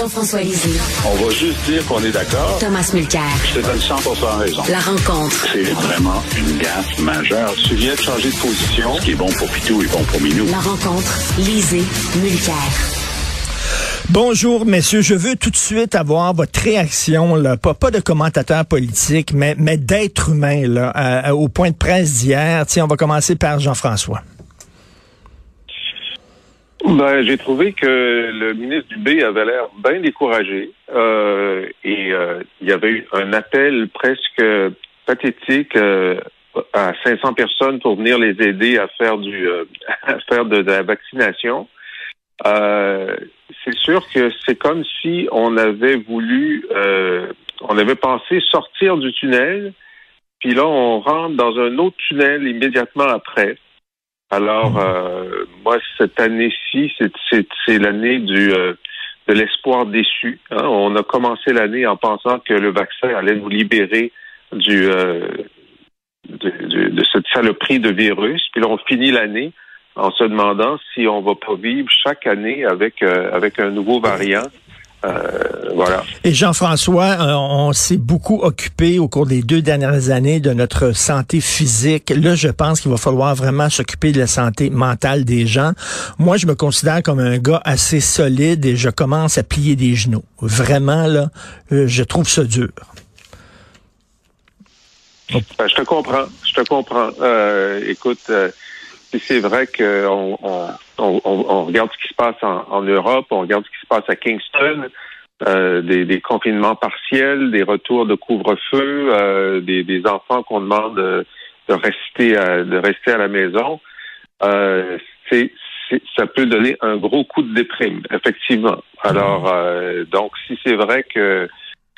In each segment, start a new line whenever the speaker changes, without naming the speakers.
Jean-François Lisée.
On va juste dire qu'on est d'accord.
Thomas Mulcair.
Je te donne 100 raison.
La rencontre.
C'est vraiment une gaffe majeure. Tu viens de changer de position. Ce qui est bon pour Pitou est bon pour Minou.
La rencontre. Lisée. Mulcair.
Bonjour, messieurs. Je veux tout de suite avoir votre réaction, là, pas, pas de commentateur politique, mais, mais d'être humain, là, au point de presse d'hier. Tiens, on va commencer par Jean-François.
Ben, j'ai trouvé que le ministre Dubé avait l'air bien découragé euh, et euh, il y avait eu un appel presque pathétique euh, à 500 personnes pour venir les aider à faire du à faire de, la vaccination. c'est sûr que c'est comme si on avait voulu, on avait pensé sortir du tunnel, puis là on rentre dans un autre tunnel immédiatement après. Alors, euh, moi, cette année-ci, c'est l'année du euh, de l'espoir déçu. Hein. On a commencé l'année en pensant que le vaccin allait nous libérer du, euh, de, de, cette saloperie de virus. Puis là, on finit l'année en se demandant si on va pas vivre chaque année avec avec un nouveau variant euh, voilà.
Et Jean-François, euh, on s'est beaucoup occupé au cours des deux dernières années de notre santé physique. Là, je pense qu'il va falloir vraiment s'occuper de la santé mentale des gens. Moi, je me considère comme un gars assez solide et je commence à plier des genoux. Vraiment, là, euh, je trouve ça dur.
Ben, je te comprends. Je te comprends. écoute, c'est vrai qu'on on, regarde ce qui se passe en, Europe, on regarde ce qui se passe à Kingston, euh, des, confinements partiels, des retours de couvre-feu, euh, des, enfants qu'on demande de, rester à, de rester à la maison. Euh, c'est, ça peut donner un gros coup de déprime, effectivement. Alors, donc, si c'est vrai que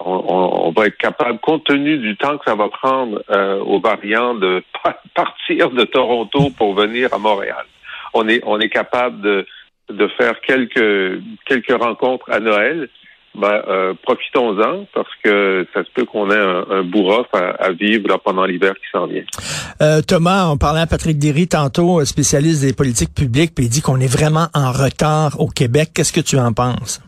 on, va être capable, compte tenu du temps que ça va prendre aux variants de partir de Toronto pour venir à Montréal on est on est capable de de faire quelques quelques rencontres à Noël. Ben, euh, profitons-en parce que ça se peut qu'on ait un, un bourrof à, vivre pendant l'hiver qui s'en vient.
Euh, Thomas, on parlait à Patrick Derry tantôt, spécialiste des politiques publiques, puis il dit qu'on est vraiment en retard au Québec. Qu'est-ce que tu en penses?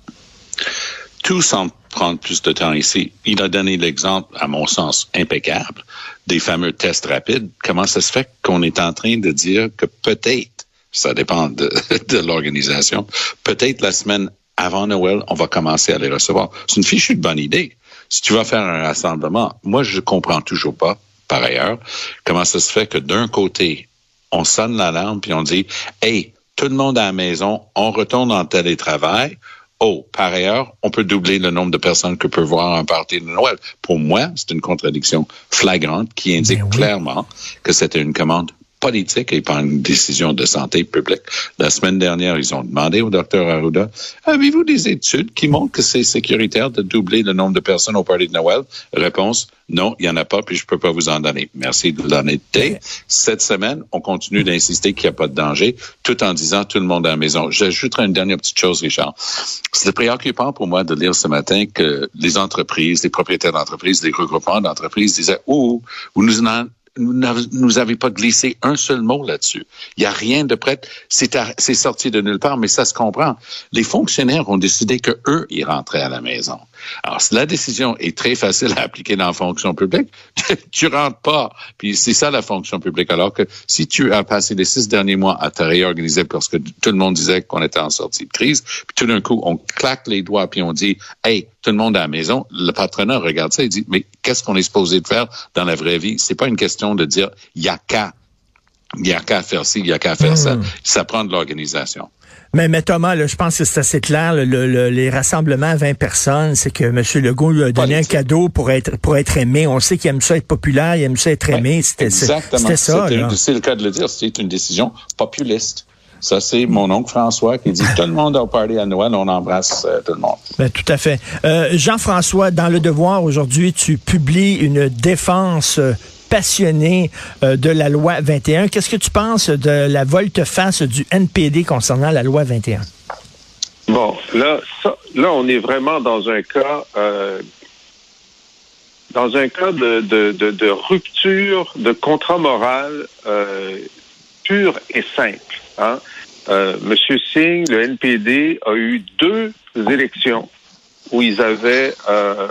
Tout semble prendre plus de temps ici. Il a donné l'exemple, à mon sens, impeccable, des fameux tests rapides. Comment ça se fait qu'on est en train de dire que peut-être ça dépend de, l'organisation. Peut-être la semaine avant Noël, on va commencer à les recevoir. C'est une fichue de bonne idée. Si tu vas faire un rassemblement, moi, je comprends toujours pas, par ailleurs, comment ça se fait que d'un côté, on sonne l'alarme puis on dit, hey, tout le monde à la maison, on retourne en télétravail. Oh, par ailleurs, on peut doubler le nombre de personnes que peut voir un party de Noël. Pour moi, c'est une contradiction flagrante qui indique ben clairement que c'était une commande politique et pas une décision de santé publique. La semaine dernière, ils ont demandé au docteur Arruda, avez-vous des études qui montrent que c'est sécuritaire de doubler le nombre de personnes au party de Noël? Réponse, non, il n'y en a pas, puis je peux pas vous en donner. Merci de l'honnêteté. Cette semaine, on continue d'insister qu'il n'y a pas de danger, tout en disant tout le monde à la maison. J'ajouterai une dernière petite chose, Richard. C'est préoccupant pour moi de lire ce matin que les entreprises, les propriétaires d'entreprises, les regroupements d'entreprises disaient, oh, vous nous en nous avez pas glissé un seul mot là-dessus. Il n'y a rien de prêt. C'est sorti de nulle part, mais ça se comprend. Les fonctionnaires ont décidé que eux, ils rentraient à la maison. Alors, la décision est très facile à appliquer dans la fonction publique, tu rentres pas. Puis c'est ça la fonction publique. Alors que si tu as passé les six derniers mois à te réorganiser parce que tout le monde disait qu'on était en sortie de crise, puis tout d'un coup, on claque les doigts puis on dit, hey, tout le monde à la maison, le patronat regarde ça et dit, mais qu'est-ce qu'on est supposé de faire dans la vraie vie? C'est pas une question de dire, il y a qu'à il y a qu'à faire ci, il y a qu'à faire ça. Hmm. Ça prend de l'organisation.
Mais, mais Thomas, je pense que c'est assez clair. les rassemblements à 20 personnes, c'est que M. Legault lui a donné un cadeau pour être pour être aimé. On sait qu'il aime ça être populaire, il aime ça être aimé. C'était ça.
C'est le cas de le dire. C'est une décision populiste. Ça, c'est mon oncle François qui dit tout le monde a party à Noël, on embrasse euh, tout le monde.
Ben, tout à fait. Euh, Jean-François, dans Le Devoir, aujourd'hui, tu publies une défense euh, passionné euh, de la loi 21. Qu'est-ce que tu penses de la volte-face du NPD concernant la loi 21?
Bon, là, là, on est vraiment dans un cas, euh, dans un cas de, de, rupture de contrat moral euh, pur et simple. Hein? Monsieur Singh, le NPD, a eu deux élections où ils avaient, euh,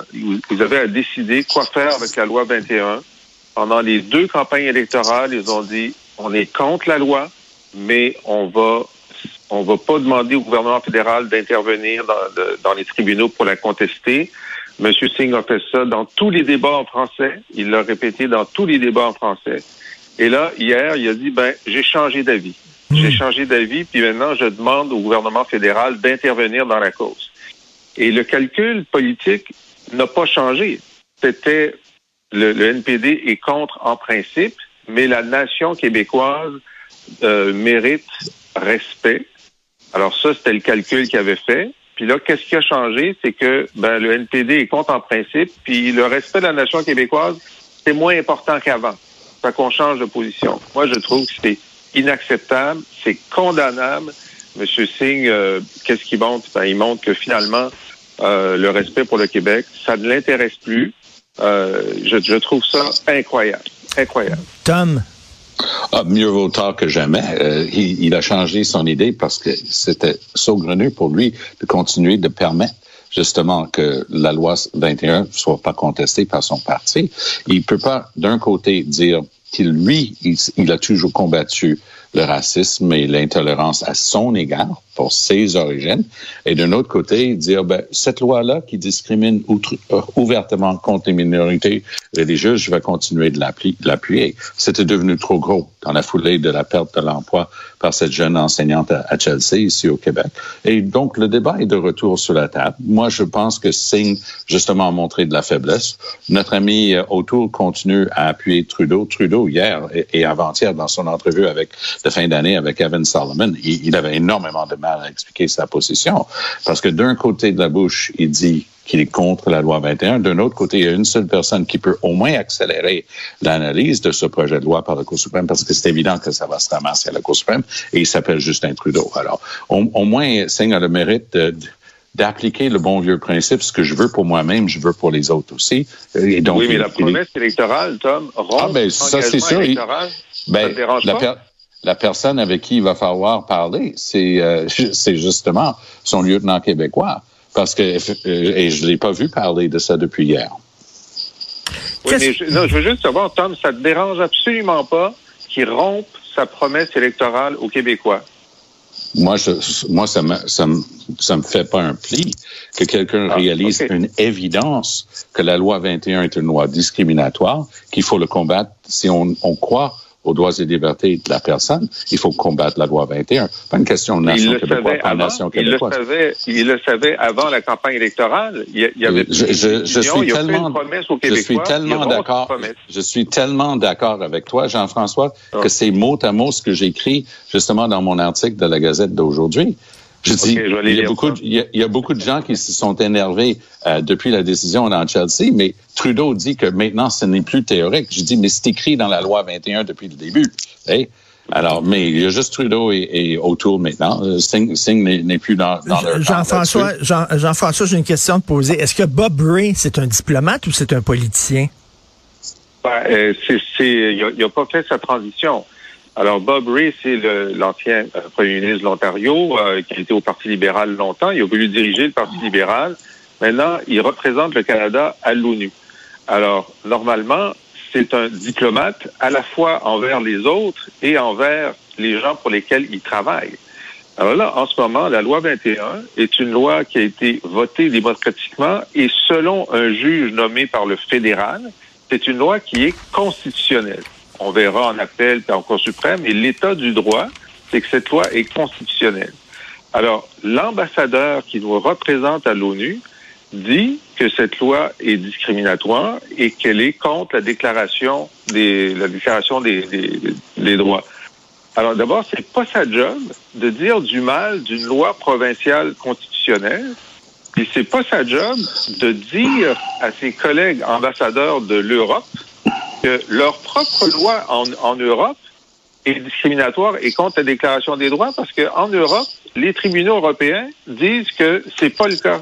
ils avaient à décider quoi faire avec la loi 21. Pendant les deux campagnes électorales, ils ont dit on est contre la loi, mais on va on va pas demander au gouvernement fédéral d'intervenir dans, dans les tribunaux pour la contester. Monsieur Singh a fait ça dans tous les débats en français. Il l'a répété dans tous les débats en français. Et là, hier, il a dit, ben, j'ai changé d'avis. J'ai changé d'avis, puis maintenant, je demande au gouvernement fédéral d'intervenir dans la cause. Et le calcul politique n'a pas changé. C'était le, NPD est contre en principe, mais la nation québécoise euh, mérite respect. Alors ça, c'était le calcul qu'il avait fait. Puis là, qu'est-ce qui a changé? C'est que ben, le NPD est contre en principe, puis le respect de la nation québécoise, c'est moins important qu'avant. Ça qu'on change de position. Moi, je trouve que c'est inacceptable, c'est condamnable. Monsieur Singh, euh, qu'est-ce qu'il montre? Ben, il montre que finalement, euh, le respect pour le Québec, ça ne l'intéresse plus. Euh, je, je, trouve ça incroyable. Incroyable.
Tom?
Ah, mieux vaut tard que jamais. il, il, a changé son idée parce que c'était saugrenu pour lui de continuer de permettre justement que la loi 21 soit pas contestée par son parti. Il peut pas d'un côté dire qu'il lui, il, a toujours combattu le racisme et l'intolérance à son égard pour ses origines, et d'un autre côté, dire ben, cette loi-là qui discrimine euh, ouvertement contre les minorités religieuses, je vais continuer de l'appuyer. C'était devenu trop gros dans la foulée de la perte de l'emploi par cette jeune enseignante à, Chelsea, ici au Québec. Et donc, le débat est de retour sur la table. Moi, je pense que Singh, justement, a montré de la faiblesse. Notre ami euh, O'Toole continue à appuyer Trudeau. Trudeau, hier et, avant-hier, dans son entrevue avec de fin d'année avec Evan Solomon, il avait énormément de mal à expliquer sa position. Parce que d'un côté de la bouche, il dit qu'il est contre la loi 21. D'un autre côté, il y a une seule personne qui peut au moins accélérer l'analyse de ce projet de loi par la Cour suprême parce que c'est évident que ça va se ramasser à la Cour suprême et il s'appelle Justin Trudeau. Alors, au, moins, Singh a le mérite d'appliquer le bon vieux principe, ce que je veux pour moi-même, je veux pour les autres aussi.
Et donc, oui, mais la promesse électorale, Tom,
ah, ben, ça, c'est sûr. Ben, la, la personne avec qui il va falloir parler, c'est euh, c'est justement son lieutenant québécois. Parce que, euh, et je ne l'ai pas vu parler de ça depuis hier.
Oui, mais je, non, je veux juste savoir, Tom, ça ne te dérange absolument pas qu'il rompe sa promesse électorale aux Québécois?
Moi, je, moi, ça me, ça me, ça me fait pas un pli que quelqu'un ah, réalise une évidence que la loi 21 est une loi discriminatoire, qu'il faut le combattre si on, on croit aux droits et libertés de la personne, il faut combattre la loi 21. Pas une question de nation québécoise, pas nation québécoise.
Il le, savait, il le savait avant la campagne électorale. Il y avait
je, je, je suis tellement, je suis tellement d'accord. Je suis tellement d'accord avec toi, Jean-François, ah. que c'est mot à mot ce que j'écris justement dans mon article de la Gazette d'aujourd'hui. Je dis, il, y a beaucoup, il, y a, beaucoup de gens qui se sont énervés euh, depuis la décision dans Chelsea, mais Trudeau dit que maintenant, ce n'est plus théorique. Je dis, mais c'est écrit dans la loi 21 depuis le début. Alors, mais il y a juste Trudeau et, et O'Toole maintenant. Euh, Singh, n'est plus dans, dans leur
Jean-François, Jean, Jean-François, j'ai une question à te poser. Est-ce que Bob Ray, c'est un diplomate ou c'est un politicien?
Ben, euh, c'est, il n'a pas fait sa transition. Alors, Bob Ray, c'est l'ancien euh, premier ministre de l'Ontario, euh, qui a été au Parti libéral longtemps. Il a voulu diriger le Parti libéral. Maintenant, il représente le Canada à l'ONU. Alors, normalement, c'est un diplomate à la fois envers les autres et envers les gens pour lesquels il travaille. Alors là, en ce moment, la loi 21 est une loi qui a été votée démocratiquement et selon un juge nommé par le fédéral, c'est une loi qui est constitutionnelle on verra en appel et en Cour suprême, et l'état du droit, c'est que cette loi est constitutionnelle. Alors, l'ambassadeur qui nous représente à l'ONU dit que cette loi est discriminatoire et qu'elle est contre la déclaration des, la déclaration des, des, droits. Alors d'abord, c'est pas sa job de dire du mal d'une loi provinciale constitutionnelle, puis c'est pas sa job de dire à ses collègues ambassadeurs de l'Europe que leur propre loi en, en Europe est discriminatoire et contre la Déclaration des droits parce qu'en Europe, les tribunaux européens disent que c'est pas le cas.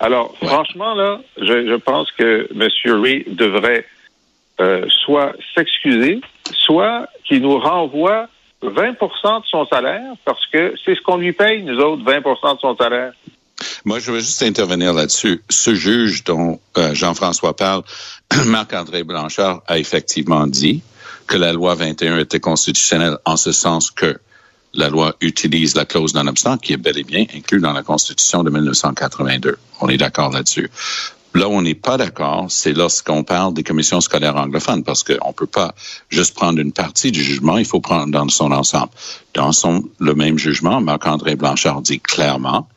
Alors, franchement, là, je, je, pense que M. Ray devrait euh, soit s'excuser, soit qu'il nous renvoie 20% de son salaire parce que c'est ce qu'on lui paye, nous autres, 20% de son salaire.
Moi, je veux juste intervenir là-dessus. Ce juge dont euh, Jean-François parle, Marc-André Blanchard, a effectivement dit que la loi 21 était constitutionnelle en ce sens que la loi utilise la clause non-obstant qui est bel et bien inclue dans la Constitution de 1982. On est d'accord là-dessus. Là où on n'est pas d'accord, c'est lorsqu'on parle des commissions scolaires anglophones, parce qu'on ne peut pas juste prendre une partie du jugement, il faut prendre dans son ensemble. Dans son, le même jugement, Marc-André Blanchard dit clairement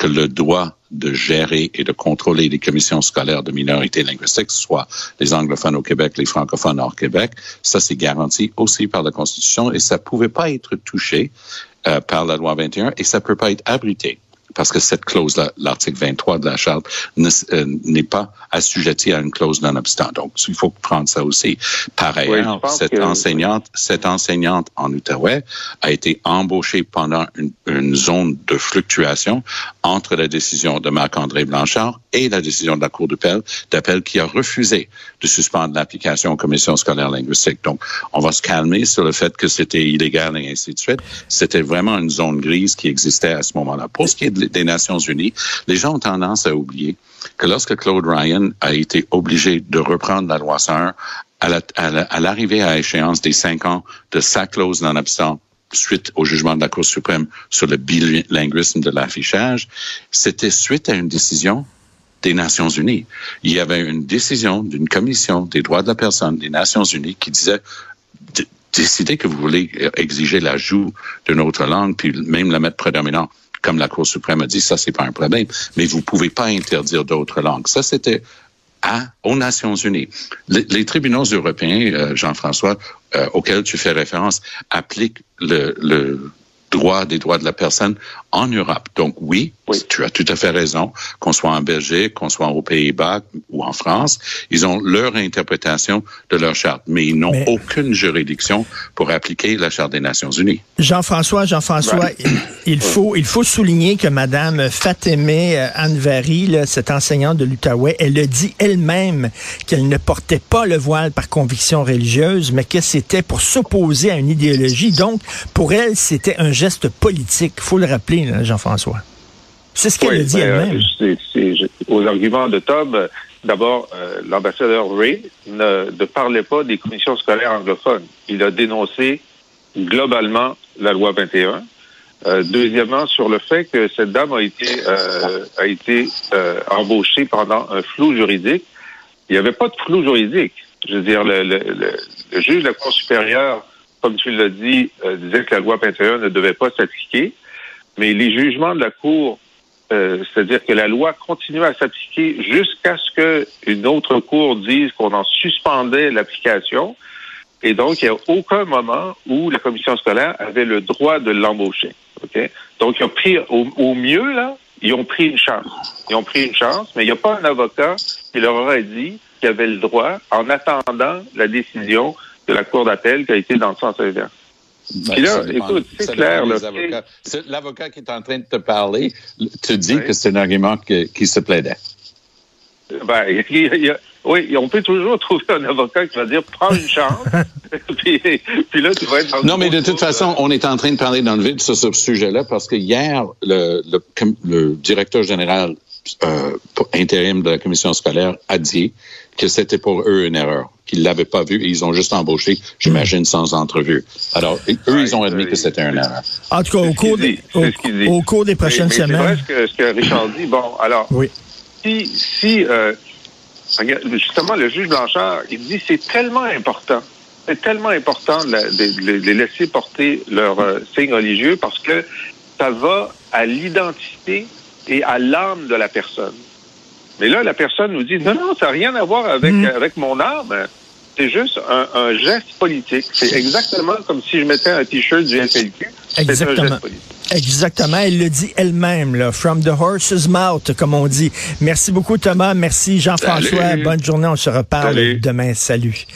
que le droit de gérer et de contrôler les commissions scolaires de minorités linguistiques, soit les anglophones au Québec, les francophones hors Québec, ça c'est garanti aussi par la Constitution et ça pouvait pas être touché euh, par la loi 21 et ça peut pas être abrité parce que cette clause-là, l'article 23 de la Charte, euh, n'est pas assujettie à une clause non-obstant. Donc, il faut prendre ça aussi. Par ailleurs, cette enseignante, cette enseignante en Outaouais a été embauchée pendant une, une zone de fluctuation entre la décision de Marc-André Blanchard et la décision de la Cour d'appel, d'appel qui a refusé de suspendre l'application aux commissions scolaires linguistiques. Donc, on va se calmer sur le fait que c'était illégal et ainsi de suite. C'était vraiment une zone grise qui existait à ce moment-là. Pour ce qui est des Nations Unies, les gens ont tendance à oublier que lorsque Claude Ryan a été obligé de reprendre la loi 101 à l'arrivée à, échéance des cinq ans de sa clause non-obstant suite au jugement de la Cour suprême sur le bilinguisme de l'affichage, c'était suite à une décision des Nations Unies. Il y avait une décision d'une commission des droits de la personne des Nations Unies qui disait décidez que vous voulez exiger l'ajout d'une autre langue, puis même la mettre prédominante comme la Cour suprême a dit, ça, c'est pas un problème. Mais vous pouvez pas interdire d'autres langues. Ça, c'était à, aux Nations Unies. Les, tribunaux européens, euh, Jean-François, euh, auxquels tu fais référence, appliquent le, le droit des droits de la personne en Europe. Donc oui, tu as tout à fait raison, qu'on soit en Belgique, qu'on soit aux Pays-Bas ou en France, ils ont leur interprétation de leur charte, mais ils n'ont aucune juridiction pour appliquer la charte des Nations Unies.
Jean-François, Jean-François, il, faut il faut souligner que Madame Fatemeh euh, Anvari, cette enseignante de l'Outaouais, elle a dit elle-même qu'elle ne portait pas le voile par conviction religieuse, mais que c'était pour s'opposer à une idéologie. Donc, pour elle, c'était un geste politique. Faut le rappeler. Jean-François. C'est ce qu'elle a dit
ben, elle-même. aux arguments de Tom, d'abord, euh, l'ambassadeur Ray ne, parlait pas des commissions scolaires anglophones. Il a dénoncé globalement la loi 21. Euh, deuxièmement, sur le fait que cette dame a été euh, a été embauchée pendant un flou juridique. Il n'y avait pas de flou juridique. Je veux dire, le, le juge de la Cour supérieure, comme tu l'as dit, disait que la loi 21 ne devait pas s'appliquer. Mais les jugements de la Cour, euh, c'est-à-dire que la loi continue à s'appliquer jusqu'à ce qu'une autre Cour dise qu'on en suspendait l'application. Et donc, il n'y a aucun moment où la commission scolaire avait le droit de l'embaucher. Donc, ils ont pris, au, mieux, là, ils ont pris une chance. Ils ont pris une chance, mais il n'y a pas un avocat qui leur aurait dit qu'il avait le droit en attendant la décision de la Cour d'appel qui a été dans le sens inverse.
Ben, là, écoute, c'est clair. L'avocat qui est en train de te parler te dit que c'est un argument qui se plaidait.
Ben, oui, on peut toujours trouver un avocat qui va dire prends une chance, puis, là, tu vas être
Non, mais de toute façon, on est en train de parler dans le vide sur ce sujet-là parce que hier, le, le directeur général euh, intérim de la commission scolaire a dit que c'était pour eux une erreur, qu'ils l'avaient pas vu et ils ont juste embauché, j'imagine, sans entrevue. Alors, eux, ils ont admis que c'était une erreur.
En tout cas, au cours, des, au, cours des prochaines semaines.
C'est vrai ce que, Richard dit. Bon, alors, oui. si, si euh, justement, le juge Blanchard, il dit c'est tellement important c'est tellement important de, les laisser porter leur euh, signe religieux parce que ça va à l'identité et à l'âme de la personne. Mais là, la personne nous dit, non, non, ça n'a rien à voir avec, mm. avec mon âme. C'est juste un, geste politique. C'est exactement comme si je mettais un T-shirt du FLQ.
Exactement. Exactement. Elle le dit elle-même, là. From the horse's mouth, comme on dit. Merci beaucoup, Thomas. Merci, Jean-François. Bonne journée. On se reparle demain. Salut.